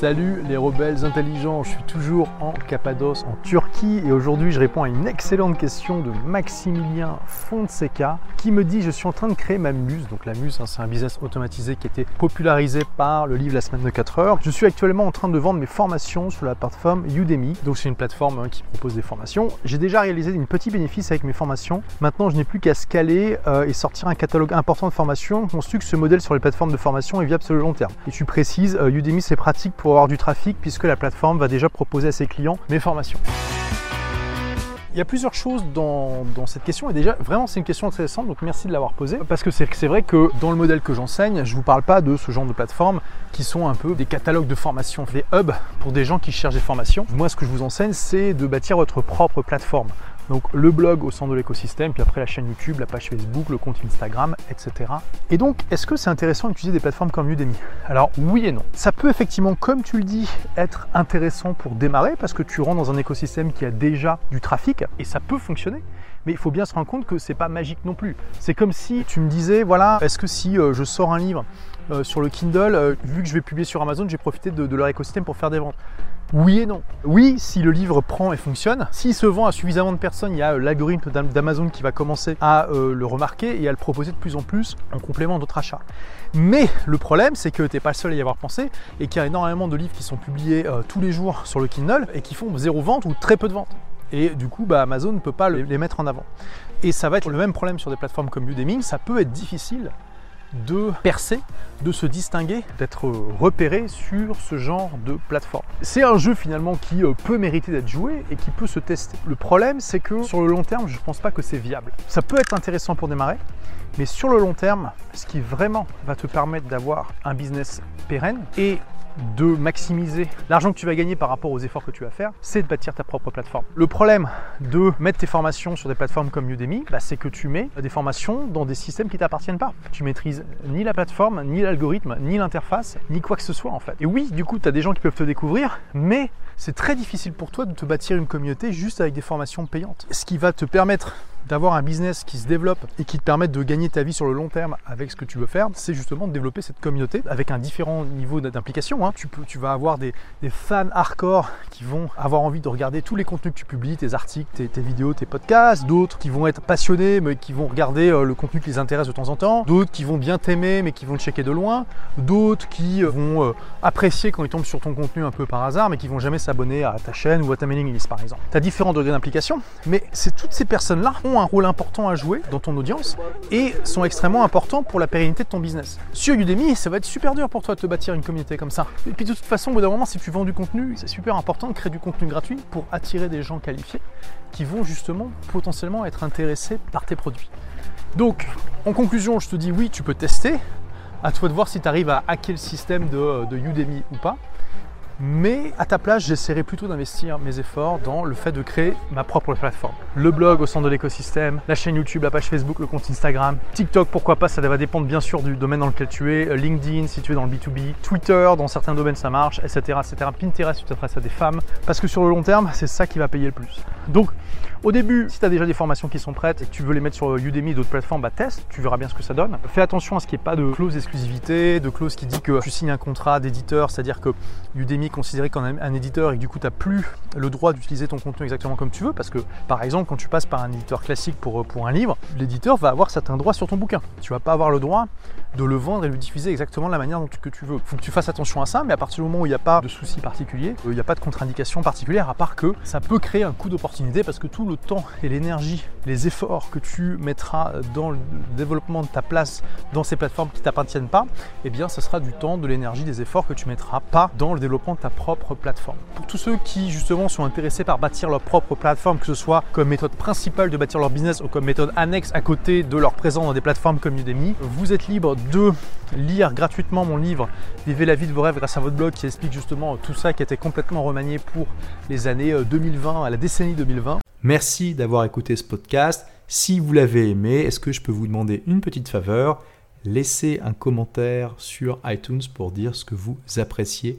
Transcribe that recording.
Salut les rebelles intelligents, je suis toujours en Cappadoce, en Turquie, et aujourd'hui je réponds à une excellente question de Maximilien Fonseca qui me dit je suis en train de créer ma muse. Donc la muse, hein, c'est un business automatisé qui a été popularisé par le livre La semaine de 4 heures. Je suis actuellement en train de vendre mes formations sur la plateforme Udemy. Donc c'est une plateforme hein, qui propose des formations. J'ai déjà réalisé une petits bénéfices avec mes formations. Maintenant je n'ai plus qu'à scaler euh, et sortir un catalogue important de formations. On que ce modèle sur les plateformes de formation est viable sur le long terme. Et tu précises, euh, Udemy c'est pratique pour avoir du trafic puisque la plateforme va déjà proposer à ses clients mes formations. Il y a plusieurs choses dans, cette question et déjà vraiment c'est une question intéressante donc merci de l'avoir posée parce que c'est vrai que dans le modèle que j'enseigne je ne vous parle pas de ce genre de plateformes qui sont un peu des catalogues de formation, des hubs pour des gens qui cherchent des formations. Moi ce que je vous enseigne c'est de bâtir votre propre plateforme. Donc le blog au centre de l'écosystème, puis après la chaîne YouTube, la page Facebook, le compte Instagram, etc. Et donc, est-ce que c'est intéressant d'utiliser des plateformes comme Udemy? Alors oui et non. Ça peut effectivement, comme tu le dis, être intéressant pour démarrer parce que tu rentres dans un écosystème qui a déjà du trafic et ça peut fonctionner. Mais il faut bien se rendre compte que c'est pas magique non plus. C'est comme si tu me disais, voilà, est-ce que si euh, je sors un livre euh, sur le Kindle, euh, vu que je vais publier sur Amazon, j'ai profité de leur écosystème pour faire des ventes oui et non. Oui, si le livre prend et fonctionne, s'il se vend à suffisamment de personnes, il y a l'algorithme d'Amazon qui va commencer à le remarquer et à le proposer de plus en plus en complément d'autres achats. Mais le problème, c'est que tu n'es pas le seul à y avoir pensé et qu'il y a énormément de livres qui sont publiés tous les jours sur le Kindle et qui font zéro vente ou très peu de ventes. Et du coup, bah, Amazon ne peut pas les mettre en avant. Et ça va être le même problème sur des plateformes comme Udemy. Ça peut être difficile de percer, de se distinguer, d'être repéré sur ce genre de plateforme. C'est un jeu finalement qui euh, peut mériter d'être joué et qui peut se tester. Le problème c'est que sur le long terme, je ne pense pas que c'est viable. Ça peut être intéressant pour démarrer, mais sur le long terme, ce qui vraiment va te permettre d'avoir un business pérenne et de maximiser l'argent que tu vas gagner par rapport aux efforts que tu vas faire, c'est de bâtir ta propre plateforme. Le problème de mettre tes formations sur des plateformes comme Udemy, bah, c'est que tu mets des formations dans des systèmes qui ne t'appartiennent pas. Tu maîtrises ni la plateforme, ni l'algorithme, ni l'interface, ni quoi que ce soit en fait. Et oui, du coup, tu as des gens qui peuvent te découvrir, mais c'est très difficile pour toi de te bâtir une communauté juste avec des formations payantes. Ce qui va te permettre d'avoir un business qui se développe et qui te permette de gagner ta vie sur le long terme avec ce que tu veux faire, c'est justement de développer cette communauté avec un différent niveau d'implication. Hein. Tu, tu vas avoir des, fans hardcore qui vont avoir envie de regarder tous les contenus que tu publies, tes articles, tes, vidéos, tes podcasts, d'autres qui vont être passionnés mais qui vont regarder euh, le contenu qui les intéresse de temps en temps, d'autres qui vont bien t'aimer mais qui vont te checker de loin, d'autres qui euh, vont euh, apprécier quand ils tombent sur ton contenu un peu par hasard mais qui vont jamais s'abonner à ta chaîne ou à ta mailing list par exemple. Tu as différents degrés d'implication, mais c'est toutes ces personnes-là ont un rôle important à jouer dans ton audience et sont extrêmement importants pour la pérennité de ton business. Sur Udemy, ça va être super dur pour toi de te bâtir une communauté comme ça. Et puis de toute façon, au bout d'un moment, si tu vends du contenu, c'est super important de créer du contenu gratuit pour attirer des gens qualifiés qui vont justement potentiellement être intéressés par tes produits. Donc, en conclusion, je te dis oui, tu peux tester. À toi de voir si tu arrives à hacker le système de, de Udemy ou pas. Mais à ta place, j'essaierai plutôt d'investir mes efforts dans le fait de créer ma propre plateforme. Le blog au centre de l'écosystème, la chaîne YouTube, la page Facebook, le compte Instagram, TikTok, pourquoi pas, ça va dépendre bien sûr du domaine dans lequel tu es, LinkedIn si tu es dans le B2B, Twitter, dans certains domaines ça marche, etc. etc. Pinterest, tu t'adresses à des femmes, parce que sur le long terme, c'est ça qui va payer le plus. Donc, au début, si tu as déjà des formations qui sont prêtes et que tu veux les mettre sur Udemy et d'autres plateformes, bah teste, tu verras bien ce que ça donne. Fais attention à ce qu'il n'y ait pas de clause d'exclusivité, de clause qui dit que tu signes un contrat d'éditeur, c'est-à-dire que Udemy considéré comme un éditeur et que du coup tu n'as plus le droit d'utiliser ton contenu exactement comme tu veux parce que par exemple quand tu passes par un éditeur classique pour, pour un livre, l'éditeur va avoir certains droits sur ton bouquin. Tu vas pas avoir le droit de le vendre et le diffuser exactement de la manière dont tu, que tu veux. Il faut que tu fasses attention à ça, mais à partir du moment où il n'y a pas de souci particulier, euh, il n'y a pas de contre-indication particulière, à part que ça peut créer un coup d'opportunité parce que tout le temps et l'énergie, les efforts que tu mettras dans le développement de ta place dans ces plateformes qui t'appartiennent pas, eh bien ce sera du temps, de l'énergie, des efforts que tu mettras pas dans le développement de ta propre plateforme. Pour tous ceux qui justement sont intéressés par bâtir leur propre plateforme, que ce soit comme méthode principale de bâtir leur business ou comme méthode annexe à côté de leur présence dans des plateformes comme Udemy, vous êtes libre de lire gratuitement mon livre Vivez la vie de vos rêves grâce à votre blog qui explique justement tout ça qui a été complètement remanié pour les années 2020 euh, à la décennie 2020. Merci d'avoir écouté ce podcast. Si vous l'avez aimé, est-ce que je peux vous demander une petite faveur? Laissez un commentaire sur iTunes pour dire ce que vous appréciez